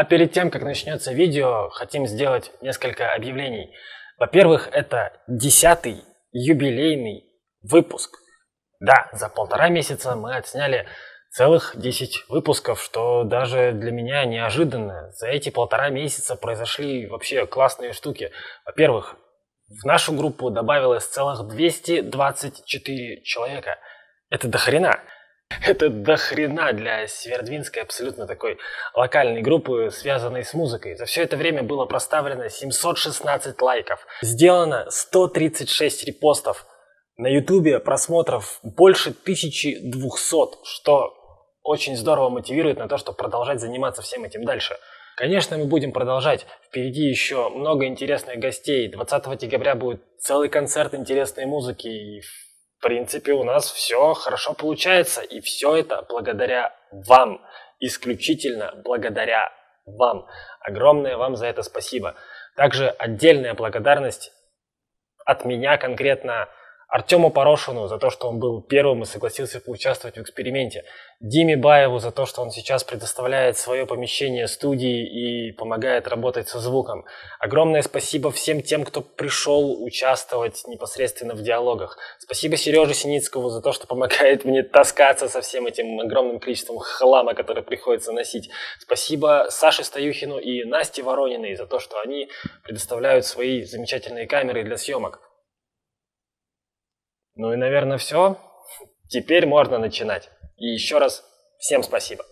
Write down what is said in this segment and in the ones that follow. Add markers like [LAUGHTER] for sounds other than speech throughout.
А перед тем, как начнется видео, хотим сделать несколько объявлений. Во-первых, это десятый юбилейный выпуск. Да, за полтора месяца мы отсняли целых 10 выпусков, что даже для меня неожиданно. За эти полтора месяца произошли вообще классные штуки. Во-первых, в нашу группу добавилось целых 224 человека. Это дохрена. Это дохрена для Северодвинской абсолютно такой локальной группы, связанной с музыкой. За все это время было проставлено 716 лайков. Сделано 136 репостов. На ютубе просмотров больше 1200, что очень здорово мотивирует на то, чтобы продолжать заниматься всем этим дальше. Конечно, мы будем продолжать. Впереди еще много интересных гостей. 20 декабря будет целый концерт интересной музыки. И, в принципе, у нас все хорошо получается. И все это благодаря вам. Исключительно благодаря вам. Огромное вам за это спасибо. Также отдельная благодарность от меня конкретно Артему Порошину за то, что он был первым и согласился поучаствовать в эксперименте. Диме Баеву за то, что он сейчас предоставляет свое помещение студии и помогает работать со звуком. Огромное спасибо всем тем, кто пришел участвовать непосредственно в диалогах. Спасибо Сереже Синицкому за то, что помогает мне таскаться со всем этим огромным количеством хлама, который приходится носить. Спасибо Саше Стоюхину и Насте Ворониной за то, что они предоставляют свои замечательные камеры для съемок. Ну и, наверное, все. Теперь можно начинать. И еще раз всем спасибо.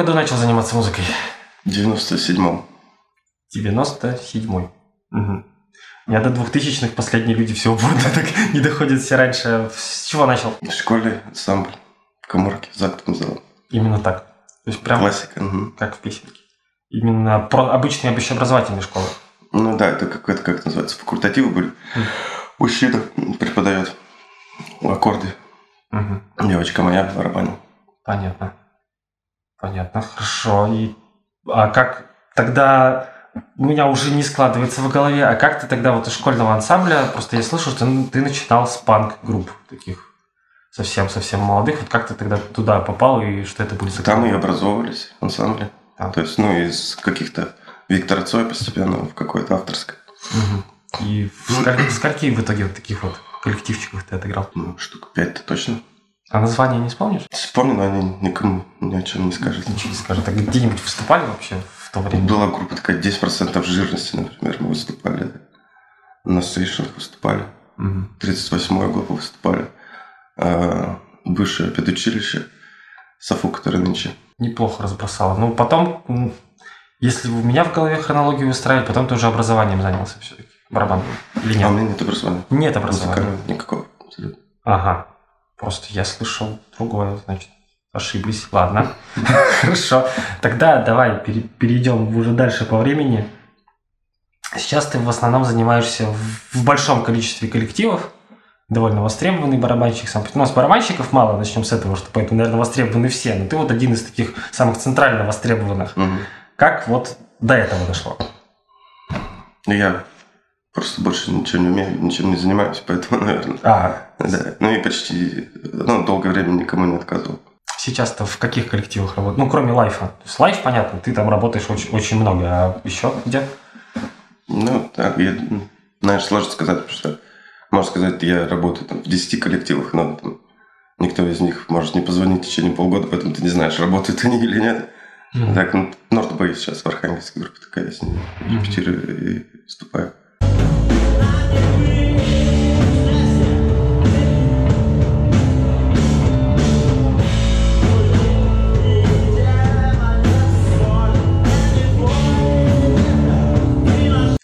Году начал заниматься музыкой? В 97-м. 97-й. Угу. Я до 2000-х последние люди всего года так [LAUGHS] не доходят все раньше. С чего начал? В школе ансамбль коморки за актовым залом. Именно так. То есть прям Классика. угу. как в песенке. Именно про обычные общеобразовательные школы. Ну да, это как это как называется, факультативы были. Мужчина преподает аккорды. Мгм. Девочка моя барабанил. Понятно. Понятно, хорошо. И, а как тогда у меня уже не складывается в голове, а как ты тогда вот из школьного ансамбля, просто я слышал, что ну, ты начинал с панк-групп таких совсем-совсем молодых. Вот как ты тогда туда попал и что это были за Там и образовывались ансамбли. А. То есть, ну, из каких-то Виктора Цоя постепенно в какое-то авторское. Мгм. И в сколь- в итоге вот таких вот коллективчиках ты отыграл? Ну, штук пять-то точно. А название не вспомнишь? Вспомню, но они никому ни о чем не скажут. Ничего не скажет. А где-нибудь выступали вообще в то время? Была группа такая 10% жирности, например, мы выступали. На сейшенах выступали. Мгм. 38-я группа выступали. А, Высшее педучилище. Софу, который нынче. Неплохо разбросало. Ну, потом, если у меня в голове хронологию выстраивать, потом ты уже образованием занялся все-таки. Барабан. Или А нет? у меня нет образования. Нет образования. Музыкального никакого. Ага. Просто я слышал другое, значит. Ошиблись. Ладно. [LAUGHS] Хорошо. Тогда давай пере- перейдем уже дальше по времени. Сейчас ты в основном занимаешься в, большом количестве коллективов. Довольно востребованный барабанщик сам. У нас барабанщиков мало, начнем с этого, что поэтому, наверное, востребованы все. Но ты вот один из таких самых центрально востребованных. Мгм. Как вот до этого дошло? Ну, Я просто больше ничего не умею, ничем не занимаюсь, поэтому, наверное, А, да. Ну и почти, ну, долгое время никому не отказывал. сейчас-то в каких коллективах работаешь? Ну, кроме лайфа. То есть лайф, понятно, ты там работаешь очень, очень много, а еще где? Ну, так, я, знаешь, сложно сказать, потому что, можно сказать, я работаю там в 10 коллективах, но там, никто из них может не позвонить в течение полгода, поэтому ты не знаешь, работают они или нет. Мгм. Так, ну, Норд Бэй сейчас в Архангельской группе такая, я с ней репетирую и выступаю.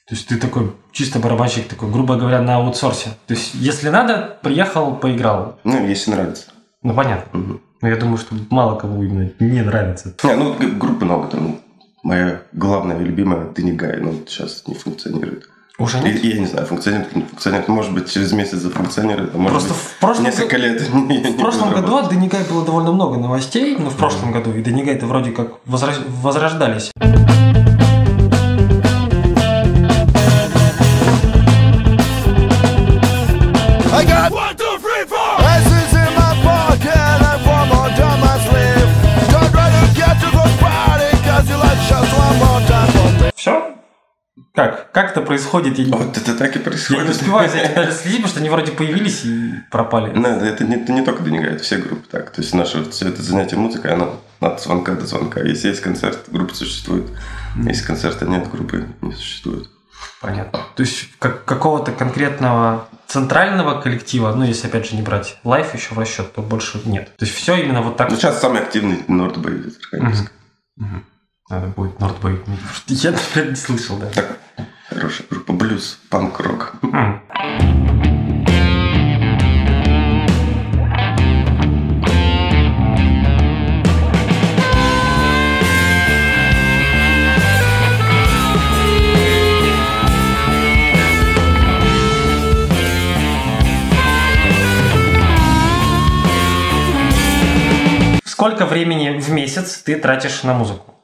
То есть ты такой чисто барабанщик, такой, грубо говоря, на аутсорсе. То есть, если надо, приехал, поиграл. Ну, если нравится. Ну, понятно. Мгм. Ну, я думаю, что мало кому именно не нравится. Не, ну, г- групп много там. Моя главная и любимая Денигай, ну, сейчас не функционирует. Уже нет? и я не знаю, функционирует или не функционирует. Может быть, через месяц зафункционирует, а может Просто быть, в прошлом, несколько лет. [LAUGHS] в прошлом году от Денигай было довольно много новостей, ну, в прошлом году, и Денигай-то вроде как возрождались. Как? Как это происходит? Я не, Вот это так и я не происходит. успеваю за [LAUGHS] этим даже следить, потому что они вроде появились и пропали. Ну, это, не, это не только Денигай, это все группы так. То есть наше все это занятие музыкой, оно от звонка до звонка. Если есть концерт, группа существует. Если концерта нет, группы не существует. Понятно. То есть как, какого-то конкретного центрального коллектива, ну, если опять же не брать лайф еще в расчет, то больше нет. То есть все именно вот так. Ну, сейчас самый активный Нордбей из Архангельска. Мгм. Надо будет Нордбей. Я, например, не слышал, да. Так, хорошая группа. Блюз, панк-рок. Сколько времени в месяц ты тратишь на музыку?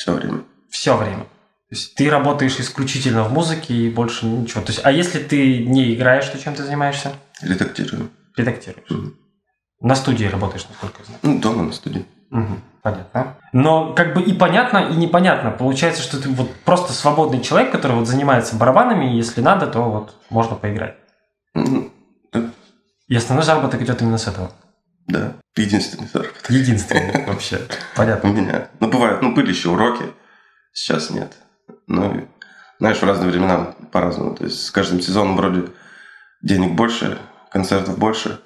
Все время. Все время. То есть ты работаешь исключительно в музыке и больше ничего. То есть, а если ты не играешь, то чем ты занимаешься? Редактирую. Редактируешь. Мгм. На студии работаешь, насколько я знаю. Ну, дома на студии. Мгм. Понятно. Но как бы и понятно, и непонятно. Получается, что ты вот просто свободный человек, который вот занимается барабанами, и если надо, то вот можно поиграть. Да, И основной заработок идет именно с этого. Да. Единственный заработок. Единственный [LAUGHS] вообще. У Понятно. меня. Ну, бывает, ну, были еще уроки. Сейчас нет. Ну, знаешь, в разные времена по-разному. То есть с каждым сезоном вроде денег больше, концертов больше,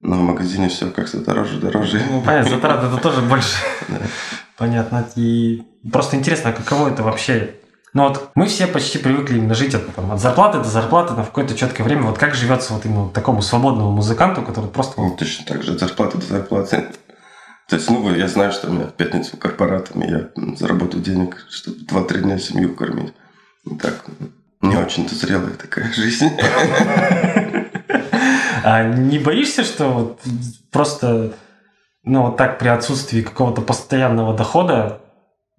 но в магазине все как-то дороже, дороже. Ну, понятно, затраты это тоже больше. [LAUGHS] Понятно. И просто интересно, а каково это вообще? Ну вот мы все почти привыкли именно жить от, там, от зарплаты до зарплаты на какое-то четкое время. Вот как живется вот именно такому свободному музыканту, который просто... Ну, точно так же от зарплаты до зарплаты. [LAUGHS] То есть, ну, я знаю, что у меня в пятницу корпоратами я заработаю денег, чтобы 2-3 дня семью кормить. И так, не очень-то зрелая такая [LAUGHS] жизнь. А не боишься, что вот просто, ну, вот так при отсутствии какого-то постоянного дохода,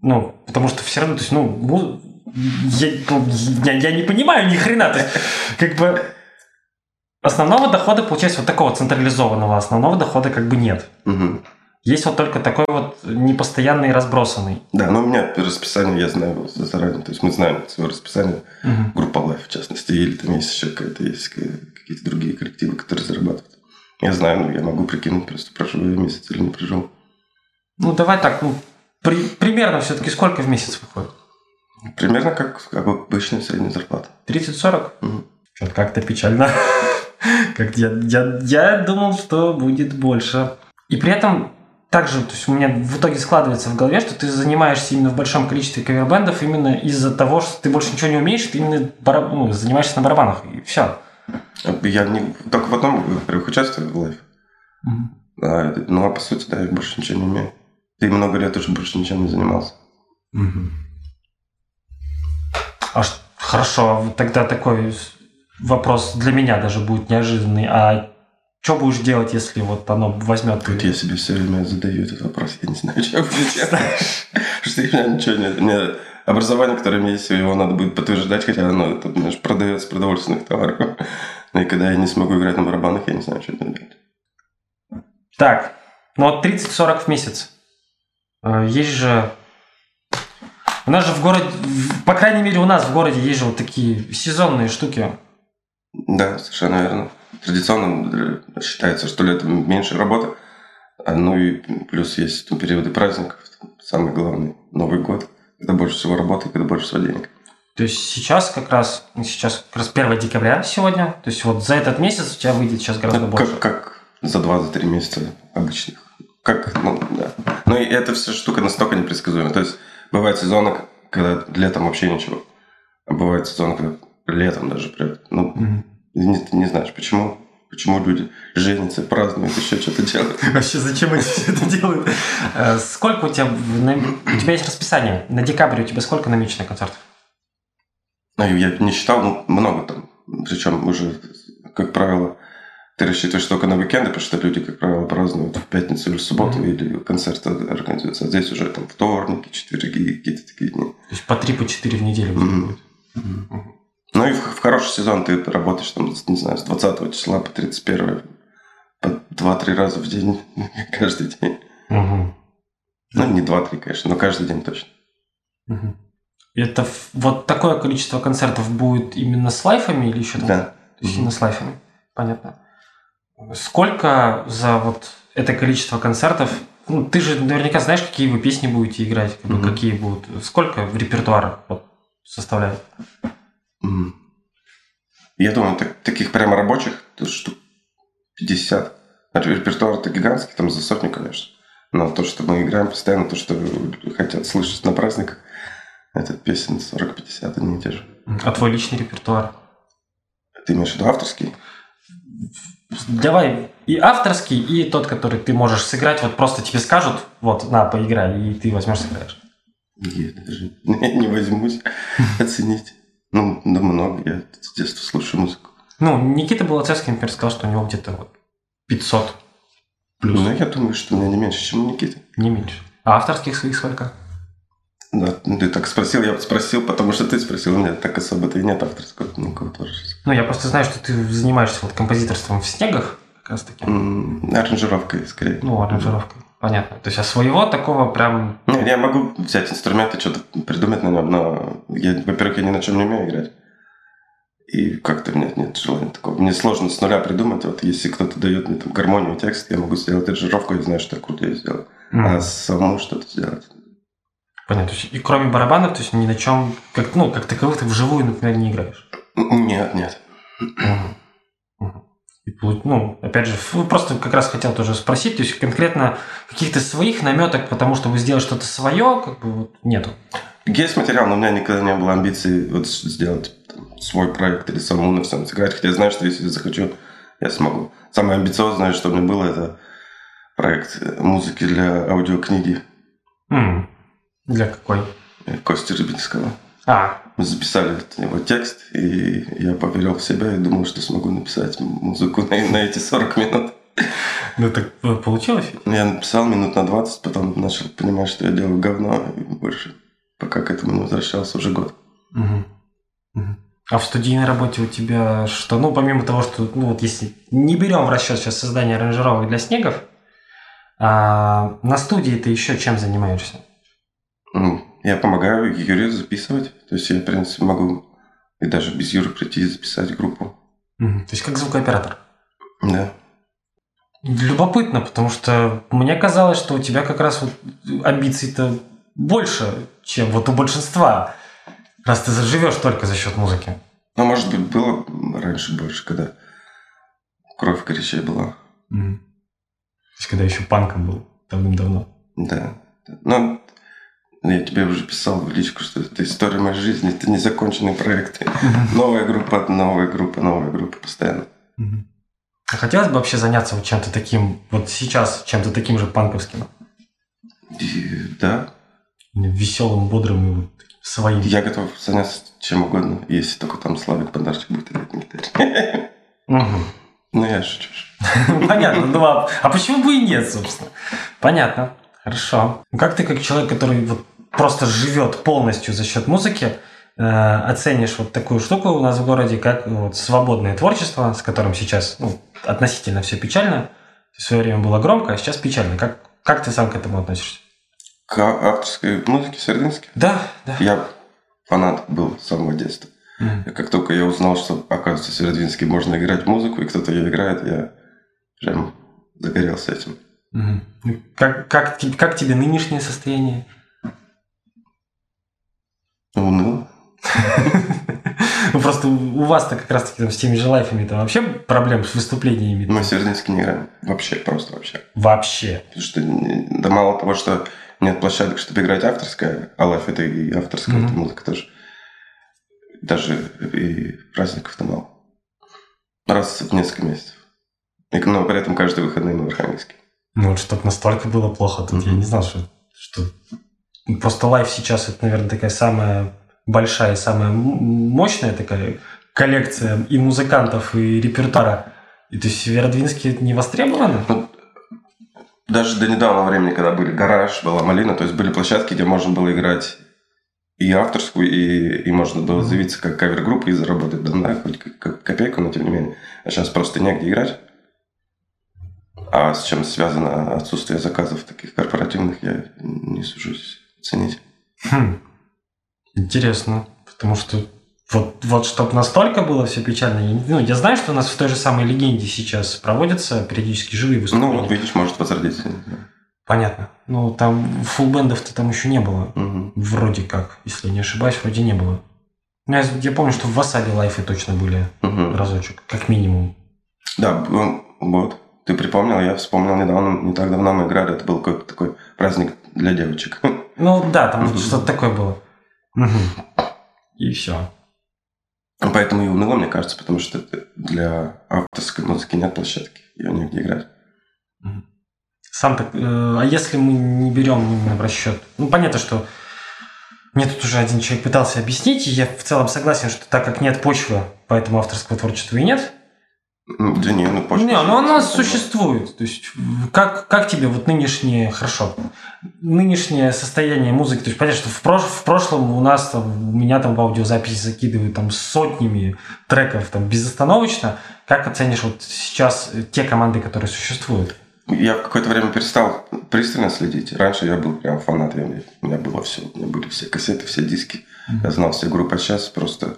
ну, потому что все равно, то есть, ну, я, ну, я, я не понимаю ни хрена, то есть, как бы основного дохода, получается, вот такого централизованного основного дохода как бы нет. Мгм. Есть вот только такой вот непостоянный разбросанный. Да, но у меня расписание, я знаю заранее. То есть мы знаем свое расписание. Группа Life, в частности, или там есть еще какая-то, есть ка- какие-то другие коллективы, которые зарабатывают. Я знаю, ну, я могу прикинуть, просто проживу я месяц или не проживу. Ну, давай так, ну, при- примерно все-таки сколько в месяц выходит? Примерно как, как обычная средняя зарплата. 30-40? Мгм. Что-то как-то печально. [LAUGHS] Как я, я, я думал, что будет больше. И при этом также, то есть у меня в итоге складывается в голове, что ты занимаешься именно в большом количестве кавербендов именно из-за того, что ты больше ничего не умеешь, ты именно бара- ну, занимаешься на барабанах, и все. Я не, только в одном, во-первых, участвую в Life. А, это- ну, а по сути, да, я больше ничего не умею. Ты много лет уже больше ничем не занимался. А хорошо, тогда такой вопрос для меня даже будет неожиданный. А что будешь делать, если вот оно возьмет? Вот я себе все время задаю этот вопрос, я не знаю, что я буду делать. Что меня ничего нет. У меня образование, которое у меня есть, его надо будет подтверждать, хотя оно, это, знаешь, продается продовольственных товаров. Ну и когда я не смогу играть на барабанах, я не знаю, что это делать. Так, ну вот 30-40 в месяц. Э, Есть же... У нас же в городе, по крайней мере у нас в городе есть же вот такие сезонные штуки. Да, совершенно верно. Традиционно э, считается, что летом меньше работы. А, Ну и плюс есть периоды праздников. Самый главный Новый год. Когда больше всего работы, когда больше всего денег. То есть сейчас как раз, сейчас как раз 1 декабря сегодня. То есть вот за этот месяц у тебя выйдет сейчас гораздо Ну, больше. как, как за 2-3 месяца обычных. Как, ну, да. Ну, и эта вся штука настолько непредсказуема. То есть, бывает сезоны, когда летом вообще ничего. А бывает сезоны, когда летом даже прям, ну, Мгм. не, ты не знаешь, почему. почему люди женятся, празднуют, еще что-то делают. [LAUGHS] Вообще, зачем они все это делают? Э, Сколько у тебя... У тебя есть расписание. На декабрь у тебя сколько намечено концертов? А я не считал, ну, много там. Причем уже, как правило, ты рассчитываешь только на уикенды, потому что люди, как правило, празднуют в пятницу или в субботу, Мгм. или концерты организуются. А здесь уже там вторники, четверги, какие-то такие дни. То есть по 3 по 4 в неделю Мгм. будет. Ну и в, в хороший сезон ты работаешь там, не знаю, с 20 числа по 31 по 2-3 раза в день, [LAUGHS] каждый день. Мгм. Ну, не 2-3, конечно, но каждый день точно. Мгм. Это вот такое количество концертов будет именно с лайфами или еще там? Да. То есть Мгм. именно с лайфами. Понятно. Сколько за вот это количество концертов? Ну, ты же наверняка знаешь, какие вы песни будете играть, как бы, Мгм. какие будут. Сколько в репертуара вот, составляет? Мгм. Я думаю, так- таких прямо рабочих, то штук 50. А репертуар-то гигантский, там за сотню, конечно. Но то, что мы играем постоянно, то, что хотят слышать на праздниках, это песен 40-50, одни и те же. А твой личный репертуар? Ты имеешь в виду авторский? Давай и авторский, и тот, который ты можешь сыграть. Вот просто тебе скажут, вот, на, поиграй, и ты возьмешь, сыграешь. Я даже [LAUGHS] не, возьмусь [LAUGHS] оценить. Ну, да много. Я с детства слушаю музыку. Ну, Никита Болоцевский, например, сказал, что у него где-то вот 500 плюс, Ну, я думаю, что у меня не меньше, чем у Никиты. не меньше. А авторских своих сколько? Да, ну, ты так спросил, я спросил, потому что ты спросил. У меня так особо-то и нет авторского ну, творчества. Ну, я просто знаю, что ты занимаешься вот композиторством в снегах, как раз таки. М, Аранжировкой, скорее. Ну, аранжировкой. Понятно. То есть, а своего такого прям... Не, я могу взять инструмент и что-то придумать на нем, но, я, во-первых, я ни на чем не умею играть. И как-то у меня нет желания такого. Мне сложно с нуля придумать. Вот если кто-то дает мне там гармонию, текст, я могу сделать аранжировку, я знаю, что я круто ее сделаю. м, А самому что-то сделать. Понятно. То есть, и кроме барабанов, то есть ни на чем, как, ну, как таковых ты вживую, например, не играешь. Нет, нет. И ну, опять же, просто как раз хотел тоже спросить, то есть конкретно каких-то своих наметок, потому чтобы сделать что-то свое, как бы вот нету. Есть материал, но у меня никогда не было амбиций вот сделать там, свой проект или самому на всем сыграть. Хотя я знаю, что если захочу, я смогу. Самое амбициозное, что у меня было, это проект э, музыки для аудиокниги М. Для какой? Кости Рыбинского. А, Мы записали от него текст, и я поверил в себя и думал, что смогу написать музыку на, на эти 40 минут. ну так э, получилось? Я написал минут на 20, потом начал понимать, что я делаю говно, и больше пока к этому не возвращался уже год. Мгм. Мгм. А в студийной работе у тебя что? Ну, помимо того, что, ну, вот если не берем в расчет сейчас создание аранжировок для снегов, а на студии ты еще чем занимаешься? М, Я помогаю Юре записывать. То есть я, в принципе, могу и даже без Юры прийти и записать группу. То есть как звукооператор? Да. Любопытно, потому что мне казалось, что у тебя как раз вот амбиций-то больше, чем вот у большинства, раз ты заживешь только за счет музыки. Но, может быть, было раньше больше, когда кровь горячей была. Мгм. То есть когда еще панком был давным-давно. Да. Но я тебе уже писал в личку, что это история моей жизни, это незаконченный проект. Новая группа, новая группа, новая группа постоянно. А хотелось бы вообще заняться вот чем-то таким, вот сейчас чем-то таким же панковским, И, да, веселым, бодрым и вот своим. я готов заняться чем угодно, если только там Славик Бондарчик будет играть на гитаре. Ну, я шучу. [LAUGHS] Понятно, ну а, а почему бы и нет, собственно? Понятно, хорошо. Ну, Как ты, как человек, который вот просто живет полностью за счет музыки, э, оценишь вот такую штуку у нас в городе, как вот свободное творчество, с которым сейчас ну, относительно все печально. В свое время было громко, а сейчас печально. Как, как ты сам к этому относишься? К авторской музыке Сердынске Да, да. я фанат был с самого детства. И как только я узнал, что, оказывается, в Северодвинске можно играть музыку, и кто-то ее играет, я прям загорелся этим. Ну, Как, как, как тебе нынешнее состояние? Уныло. Ну, просто у вас-то как раз-таки с теми же лайфами там вообще проблем с выступлениями Мы в Северодвинске не играем. Вообще, просто вообще. вообще. Потому что не- да мало того, что нет площадок, чтобы играть авторская, а live это и авторская это музыка тоже. Даже и праздников-то мало. Раз в несколько месяцев. И, но при этом каждые выходные мы в Архангельске. Ну, вот чтобы настолько было плохо, тут я Мгм. не знал, что, что... Просто live сейчас это, наверное, такая самая большая самая мощная такая коллекция и музыкантов, и репертуара. И то есть в Северодвинске это не востребовано? Ну, даже до недавнего времени, когда были гараж, была малина, то есть были площадки, где можно было играть и авторскую, и, и можно было заявиться как кавер-группа и заработать, да, да, хоть копейку, но тем не менее. А сейчас просто негде играть. А с чем связано отсутствие заказов таких корпоративных, я не сужусь оценить. Хм. Интересно. Потому что вот, вот чтобы настолько было все печально. Ну, я знаю, что у нас в той же самой легенде сейчас проводятся периодически живые выступления. Ну, вот видишь, может возродиться. Понятно. Ну, там фулбендов-то там еще не было. Мгм. Вроде как, если не ошибаюсь, вроде не было. Ну, Я, я помню, что в Васаби лайфе точно были Мгм. разочек, как минимум. Да, б- вот. Ты припомнил, я вспомнил недавно, не так давно мы играли, это был какой-то такой праздник для девочек. [LAUGHS] Ну да, там Мгм. что-то такое было. Мгм. И все. Поэтому и уныло, мне кажется, потому что это для авторской музыки нет площадки, ее негде играть. Сам так. э, а если мы не берем именно в расчет? Ну, понятно, что мне тут уже один человек пытался объяснить, и я в целом согласен, что так как нет почвы, поэтому авторского творчества и нет. М, Да не, ну почта Не, ну она существует. То есть, как, как тебе вот нынешнее, хорошо, нынешнее состояние музыки, то есть понятно, что в, прош- в прошлом у нас там, у меня там в аудиозаписи закидывают там сотнями треков там безостановочно. Как оценишь вот сейчас э, те команды, которые существуют? Я в какое-то время перестал пристально следить. Раньше я был прям фанат, я- у меня было все, у меня были все кассеты, все диски. Я знал все группы, а сейчас просто...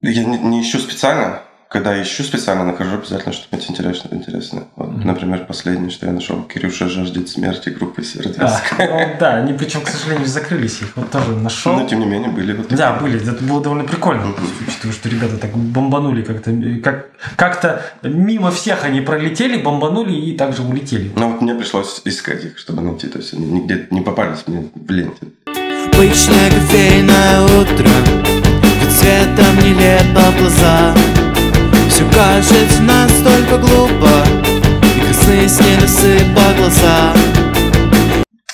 Я не, не ищу специально. Когда ищу специально, нахожу обязательно что-нибудь интересное. интересное. Вот, Мгм. Например, последнее, что я нашел, Кирюша жаждет смерти группы А, Северодвинск. [LAUGHS] ну да, они причем, к сожалению, закрылись. Их вот тоже нашел. Но тем не менее были вот такие. Да, были. Это было довольно прикольно, Мгм. учитывая, что ребята так бомбанули как-то. Как, как-то мимо всех они пролетели, бомбанули и также улетели. Но вот мне пришлось искать их, чтобы найти. То есть они нигде не попались мне в ленте. Обычное кофейное утро Ведь светом нелепо в глаза Все кажется настолько глупо И красные сны рассыпа глаза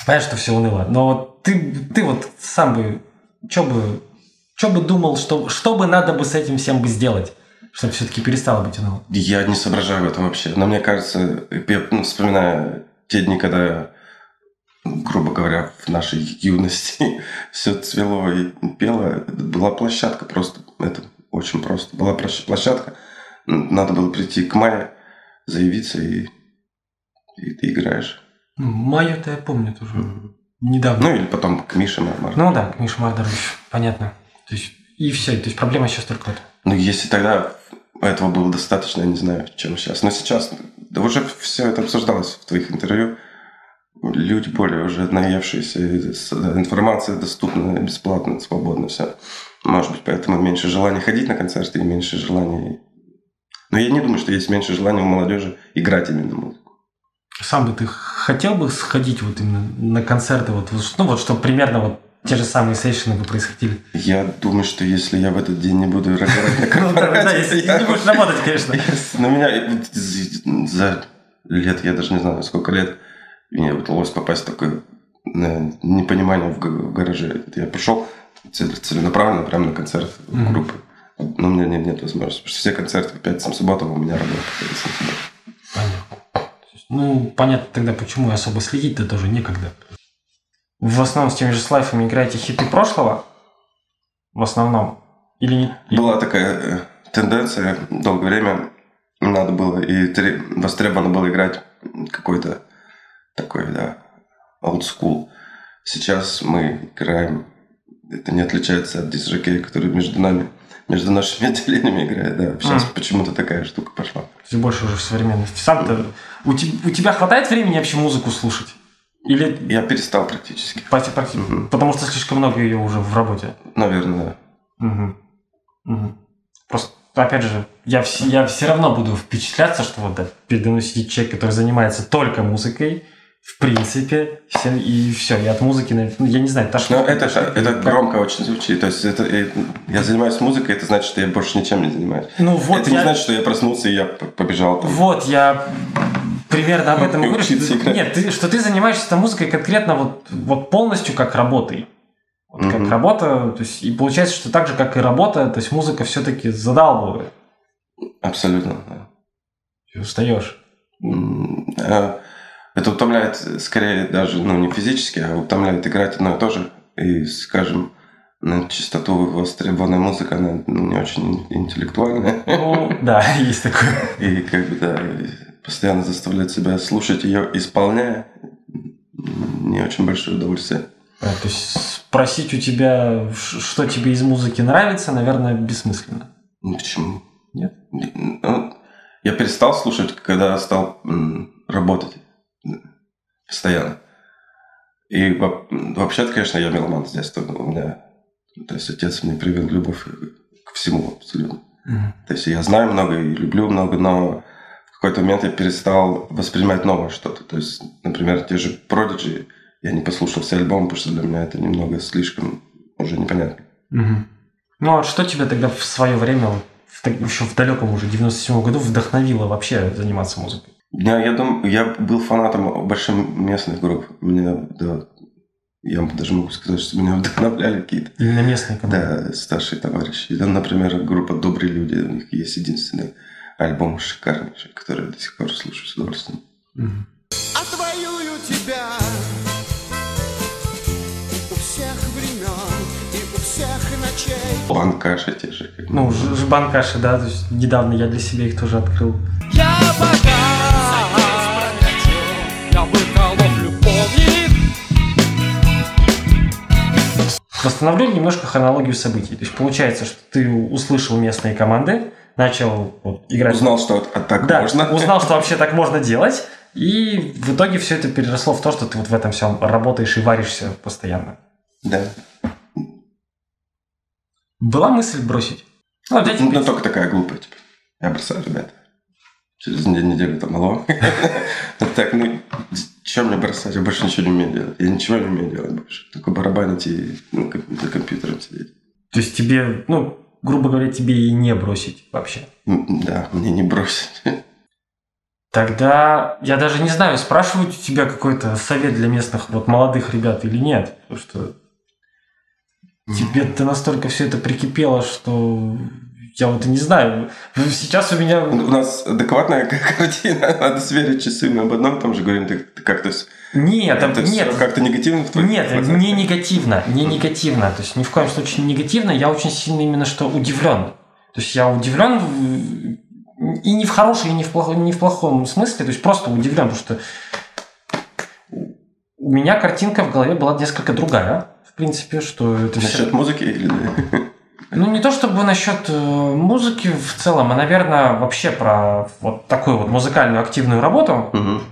Понимаешь, что все уныло. Но вот ты, ты вот сам бы, что бы, что бы думал, что, что бы надо бы с этим всем бы сделать, чтобы все-таки перестало быть уныло? Я не соображаю в этом вообще. Но мне кажется, я ну, вспоминаю те дни, когда, грубо говоря, в нашей юности [LAUGHS] все цвело и пело, была площадка просто. Это очень просто. Была площ- площадка. Надо было прийти к мае, заявиться, и, и ты играешь. Ну, Маю-то я помню тоже. Мгм. Недавно. Ну или потом к Мише Мармар. Ну да, Миша Мардорович, понятно. То есть, и все. То есть проблема сейчас только вот. Ну, если тогда этого было достаточно, я не знаю, чем сейчас. Но сейчас, да уже все это обсуждалось в твоих интервью. Люди более уже наевшиеся, с- информация доступна бесплатно, свободно, все. Может быть, поэтому меньше желания ходить на концерты и меньше желания... Но я не думаю, что есть меньше желания у молодежи играть именно музыку. Сам бы ты хотел бы сходить вот именно на концерты, вот, ну вот, чтобы примерно вот те же самые сейшины бы происходили. Я думаю, что если я в этот день не буду разговаривать на [LAUGHS] Ну да, да, не будешь работать, конечно. На меня за- лет, я даже не знаю, сколько лет, мне удалось попасть в такое непонимание в га- в гараже. Я пришел целенаправленно прямо на концерт группы. Но у меня нет, нет возможности. Потому что все концерты по пятницам, субботам у меня работа. по пятницам, субботам. Понятно. Ну, понятно тогда, почему и особо следить-то тоже некогда. В основном с теми же слайфами играете хиты прошлого? В основном? Или не? Была такая э, тенденция долгое время. Надо было и тре- востребовано было играть какой-то такой, да, old school. Сейчас мы играем, это не отличается от дисжокея, который между нами, между нашими [LAUGHS] отделениями играет, да. Сейчас Мгм. почему-то такая штука пошла. То есть больше уже в современности. Сам-то у, у тебя хватает времени вообще музыку слушать? Или Я перестал практически. пати- пати- Мгм. потому что слишком много ее уже в работе? Наверное, да. Мгм. Мгм. Просто, опять же, я, вс- я все равно буду впечатляться, что вот да, передо мной сидит человек, который занимается только музыкой, в принципе, все, и все, и от музыки, ну, я не знаю, тошно. Но это, это громко очень звучит. То есть это, э, я занимаюсь музыкой, это значит, что я больше ничем не занимаюсь. Ну вот это я... не значит, что я проснулся и я побежал там. Вот, я примерно об этом и говорю. Что, нет, ты, что ты занимаешься этой музыкой конкретно вот, вот полностью как работой. Вот как Мгм. работа, то есть, и получается, что так же, как и работа, то есть музыка все-таки задалбывает. Абсолютно. да. Ты устаешь. А, Это утомляет скорее даже, ну, не физически, а утомляет играть одно и то же. И, скажем, на чистоту востребованная музыка, она ну, не очень интеллектуальная. Ну, да, [LAUGHS] есть такое. И как бы, да, постоянно заставлять себя слушать ее, исполняя, не очень большое удовольствие. А, То есть спросить у тебя, что тебе из музыки нравится, наверное, бессмысленно. Ну, Почему? Нет? Ну, я перестал слушать, когда стал работать постоянно. И во- вообще-то, конечно, я меломан с детства. У меня, то есть отец мне привил любовь к всему абсолютно. То есть я знаю много и люблю много, но в какой-то момент я перестал воспринимать новое что-то. То есть, например, те же Prodigy, я не послушал все альбомы, потому что для меня это немного слишком уже непонятно. Мгм. Ну, а что тебя тогда в свое время, в еще в далеком уже 97 году, вдохновило вообще заниматься музыкой? Я, я, дум- я был фанатом больших местных групп. Меня, да, я даже могу сказать, что меня [LAUGHS] вдохновляли какие-то Именно местные команды? да, старшие товарищи. Да, например, группа «Добрые люди». У них есть единственный альбом шикарнейший, который я до сих пор слушаю с удовольствием. Мгм. Отвоюю тебя у всех времен и у всех ночей. Банкаши те же. как. Ну, Ж- Жбанкаши, да, то есть недавно я для себя их тоже открыл. Я пока Восстановлю немножко хронологию событий. То есть получается, что ты услышал местные команды, начал вот, играть... Узнал, что так да, можно. узнал, что вообще так можно [LAUGHS] делать, и в итоге все это переросло в то, что ты вот в этом всем работаешь и варишься постоянно. Да. Была мысль бросить? Ну, опять, Ну, но только такая глупая, типа. Я бросаю, ребята. Через неделю, там алло. [LAUGHS] Так, ну, чем мне бросать? Я больше ничего не умею делать. Я ничего не умею делать больше. Только барабанить и ну, за компьютером сидеть. То есть тебе, ну, грубо говоря, тебе и не бросить вообще. Да, мне не бросить. Тогда я даже не знаю, спрашивать у тебя какой-то совет для местных вот молодых ребят или нет. Потому что тебе ты настолько все это прикипело, что я вот не знаю. Сейчас у меня... У нас адекватная [LAUGHS] картина. Надо сверить часы. Мы об одном и том же говорим. Ты, ты как-то... Нет, это нет, как-то негативно в твоих Нет, глазах? не негативно, не негативно. То есть ни в коем случае не негативно. Я очень сильно именно что удивлен. То есть я удивлен и не в хорошем, и не в плохом, не в плохом смысле. То есть просто удивлен, потому что у меня картинка в голове была несколько другая. В принципе, что это Насчет музыки или... [LAUGHS] Ну, не то чтобы насчет э, музыки в целом, а, наверное, вообще про вот такую вот музыкальную активную работу. Мгм.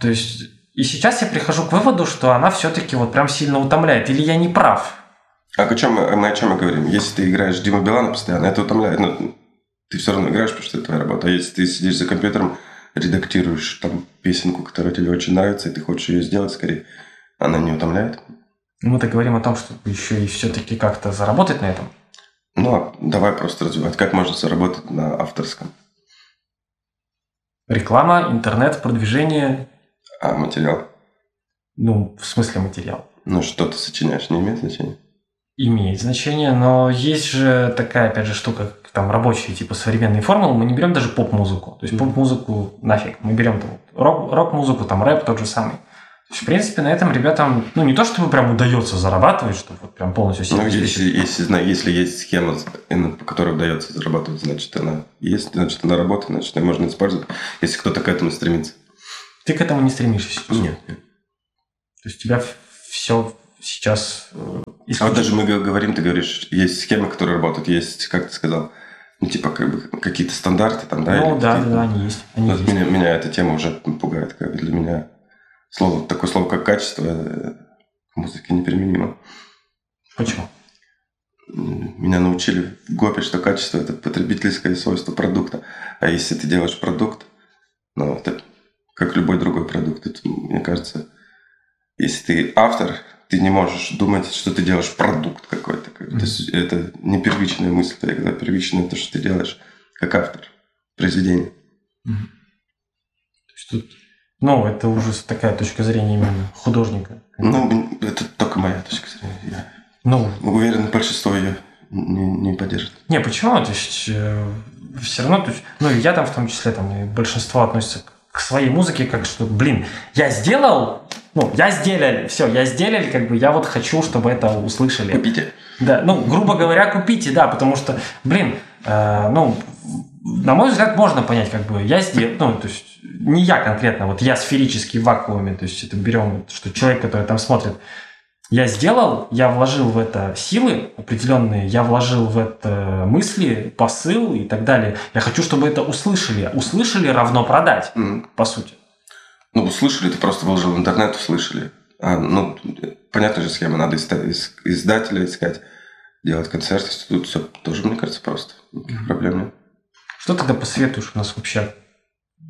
То есть, и сейчас я прихожу к выводу, что она все-таки вот прям сильно утомляет. Или я не прав? А о чем мы, мы о чем мы говорим? Если ты играешь Дима Билана постоянно, это утомляет. Ну, ты все равно играешь, потому что это твоя работа. А если ты сидишь за компьютером, редактируешь там песенку, которая тебе очень нравится, и ты хочешь ее сделать скорее, она не утомляет? Мы-то говорим о том, чтобы еще и все-таки как-то заработать на этом. Ну, а давай просто развивать. Как можно заработать на авторском? Реклама, интернет, продвижение, А материал? ну, в смысле материал. Ну, что ты сочиняешь, не имеет значения? Имеет значение, но есть же такая, опять же, штука, как там рабочие, типа современные формулы, мы не берем даже поп-музыку. То есть поп-музыку нафиг. Мы берем там рок- рок-музыку, там рэп тот же самый. В принципе, на этом ребятам, ну, не то чтобы прям удается зарабатывать, чтобы вот прям полностью себя Ну, если, если, если есть схема, по которой удается зарабатывать, значит, она есть, значит, она работает, значит, ее можно использовать, если кто-то к этому стремится. Ты к этому не стремишься сейчас. Нет. нет. То есть у тебя все сейчас э, А вот даже мы говорим, ты говоришь, есть схемы, которые работают, есть, как ты сказал, ну, типа, как бы, какие-то стандарты там, да? Ну да, да, да, они есть. Они есть. меня, меня эта тема уже пугает, как бы для меня слово, такое слово, как качество, э, к музыке неприменимо. Почему? Меня научили в ГОПе, что качество – это потребительское свойство продукта. А если ты делаешь продукт, ну, это как любой другой продукт. Это, мне кажется, если ты автор, ты не можешь думать, что ты делаешь продукт какой-то. Как- То есть это не первичная мысль, твоя, когда первичная то, что ты делаешь как автор произведения. То есть тут, ну, это уже такая точка зрения именно художника. Ну, это только моя точка зрения. Ну, Я уверен, большинство ее не, не поддержит. не, почему? То есть все равно, то есть, ну, я там в том числе, там, и большинство относится к- к своей музыке, как что, блин, я сделал, ну, я сделали, все, я сделали, как бы, я вот хочу, чтобы это услышали. Купите. Да, ну, грубо говоря, купите, да, потому что, блин, э, ну, на мой взгляд, можно понять, как бы, я сделал, ну, то есть, не я конкретно, вот я сферический в вакууме, то есть, это берем, что человек, который там смотрит, я сделал, я вложил в это силы определенные, я вложил в это мысли, посыл и так далее. Я хочу, чтобы это услышали. Услышали равно продать, М. по сути. Ну, услышали, ты просто выложил в интернет, услышали. А, ну, понятная же схема, надо издателя искать, делать концерты, тут все тоже, мне кажется, просто. Никаких проблем нет. Что тогда посоветуешь у нас вообще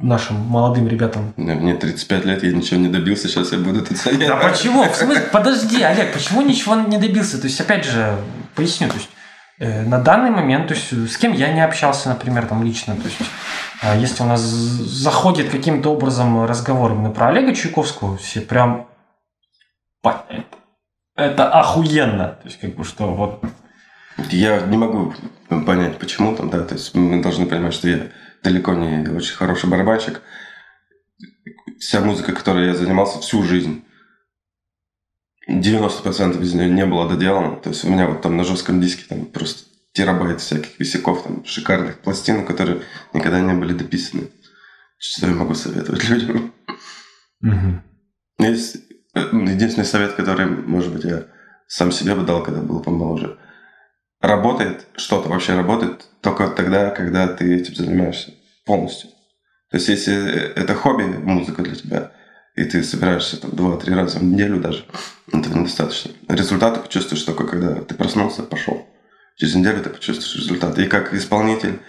нашим молодым ребятам? Мне мне 35 лет, я ничего не добился, сейчас я буду тут советовать. Да почему? В смысле, подожди, Олег, почему ничего не добился? То есть, опять же, поясню, то есть, э, на данный момент, то есть, с кем я не общался, например, там лично, то есть, а если у нас заходит каким-то образом разговор именно про Олега Чайковского, все прям это, это охуенно. То есть, как бы, что вот Я не могу понять, почему там, да, то есть мы должны понимать, что я далеко не очень хороший барабанщик. Вся музыка, которой я занимался всю жизнь, 90% из нее не было доделано. То есть у меня вот там на жестком диске там просто терабайт всяких висяков, там шикарных пластинок, которые никогда не были дописаны. Что я могу советовать людям? Есть э, единственный совет, который, может быть, я сам себе бы дал, когда был помоложе. Работает, что-то вообще работает только тогда, когда ты этим занимаешься полностью. То есть, если это хобби, музыка для тебя, и ты собираешься там два-три раза в неделю даже, этого недостаточно. Результат ты почувствуешь только, когда ты проснулся, пошел. Через неделю ты почувствуешь результат. И как исполнитель,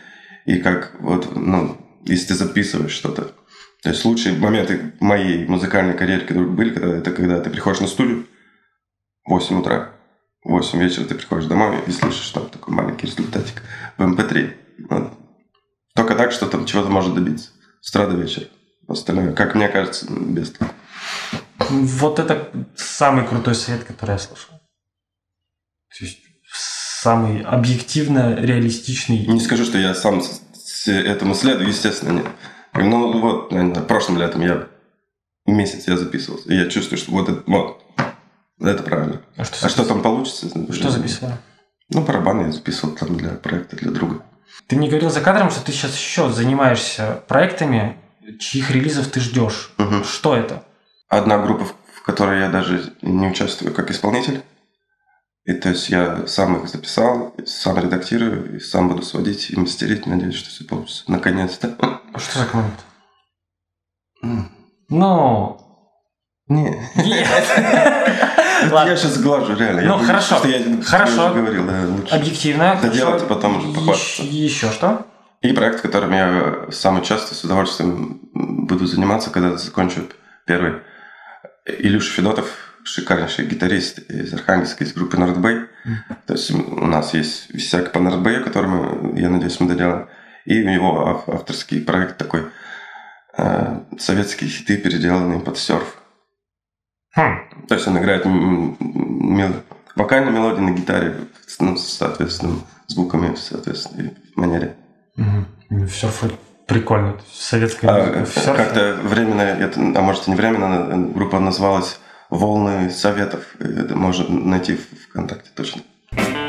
и как вот, ну, если ты записываешь что-то. То есть лучшие моменты моей музыкальной карьеры, были, когда это когда ты приходишь на студию в 8 утра, 8 вечера ты приходишь домой и слышишь там такой маленький результатик в MP3. Вот. Только так, что там чего-то может добиться. С утра до вечера. Остальное, как мне кажется, без толку. Вот это самый крутой совет, который я слышал. То есть самый объективно реалистичный. Не скажу, что я сам этому следую, естественно, нет. Ну вот, наверное, прошлым летом я месяц я записывался, и я чувствую, что вот это, вот, это правильно. А что, А что там получится? Что записывал? Ну, барабаны я записывал там для проекта, для друга. Ты мне говорил за кадром, что ты сейчас еще занимаешься проектами, чьих релизов ты ждешь. Мгм. Что это? Одна группа, в- которой я даже не участвую как исполнитель. И то есть я сам их записал, сам редактирую, и сам буду сводить и мастерить. Надеюсь, что все получится. Наконец-то. А Что за команда? Ну, Не. Ладно. [LAUGHS] Я сейчас глажу, реально. Ну, хорошо. что я- Хорошо. Говорил, да, лучше. объективно. Доделать и потом уже похвастаться. Еще, что? И проект, которым я самый часто с удовольствием буду заниматься, когда закончу первый. Илюша Федотов, шикарнейший гитарист из Архангельска, из группы Нордбэй. То есть у нас есть висяк по Нордбэю, который я надеюсь, мы доделаем. И у него ав- авторский проект такой э, советские хиты, переделанные под серф. Хм. То есть он играет мел- мелодии на гитаре ну, с соответственным звуками в соответственной манере. Все прикольно. То есть Советская А, музыка. Как-то временно, это, а может и не временно, э, группа называлась «Волны советов». Это можно найти в ВКонтакте точно. Вот. Даже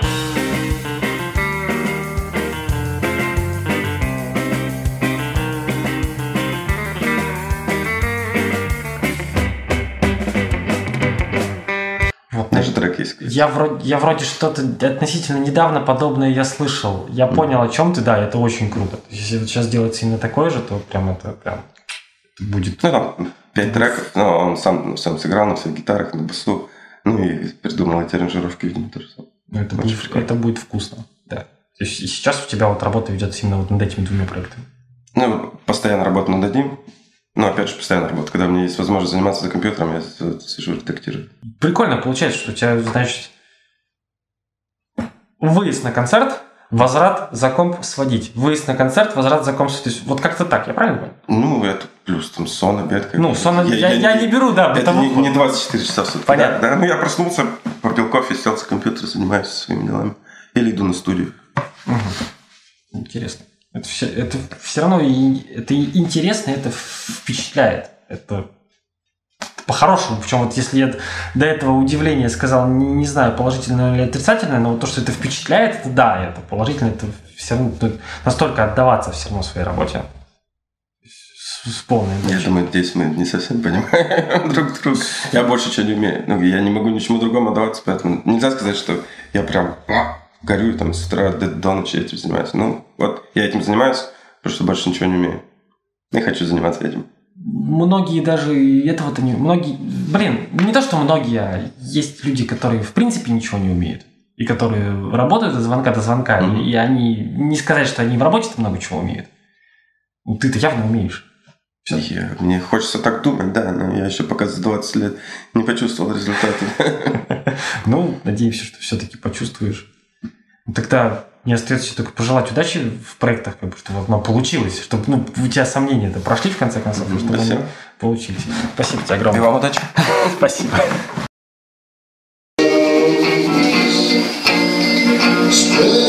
есть. Я вроде, я вроде что-то относительно недавно подобное я слышал. Я понял, о чем ты, да, это очень круто. Если сейчас делается именно такое же, то прям это прям будет. Ну, там пять треков, но он сам, сам сыграл на всех гитарах, на басу. Ну, и придумал эти аранжировки, видимо, тоже сам. ну, Это Очень будет, прикольно. это будет вкусно. Да. То есть сейчас у тебя вот работа ведется именно вот над этими двумя проектами. Ну, постоянно работаю над одним. Ну, опять же, постоянная работа. Когда у меня есть возможность заниматься за компьютером, я сижу редактирую. Прикольно получается, что у тебя, значит, выезд на концерт, возврат за комп сводить. Выезд на концерт, возврат за комп сводить. Вот как-то так, я правильно понял? Ну, это плюс там сон, обед. как Ну, сон, я, я не беру, да, Это не, не 24 часа в сутки. Понятно. Да, да, ну я проснулся, попил кофе, сел за компьютер, занимаюсь своими делами. Или иду на студию. Интересно. Это все, это все равно и- это интересно, это впечатляет. Это по-хорошему. Причем вот если я до этого удивления сказал, не, не знаю, положительное или отрицательное, но вот то, что это впечатляет, это да, это положительно, это все равно ну, настолько отдаваться все равно своей работе. С, с полной Я думаю, здесь мы не совсем понимаем [LAUGHS] друг друга. Я больше чего не умею. Ну, я не могу ничему другому отдаваться, поэтому нельзя сказать, что я прям а, горю там с утра до, до ночи этим занимаюсь. Ну, вот я этим занимаюсь, потому что больше ничего не умею. Не хочу заниматься этим. Многие даже и этого-то не... Многие... Блин, не то, что многие, а есть люди, которые в принципе ничего не умеют. И которые работают от звонка до звонка. Мгм. И, и они... Не сказать, что они в работе много чего умеют. Ну, ты-то явно умеешь. Я- мне хочется так думать, да, но я еще пока за 20 лет не почувствовал результаты. [LAUGHS] Ну, надеемся, что все-таки почувствуешь. Ну, Тогда не остается только пожелать удачи в проектах, как бы, чтобы оно получилось, чтобы ну, у тебя сомнения-то прошли в конце концов, и чтобы они Спасибо. получились. Спасибо тебе огромное. вам удачи. [LAUGHS] Спасибо. It's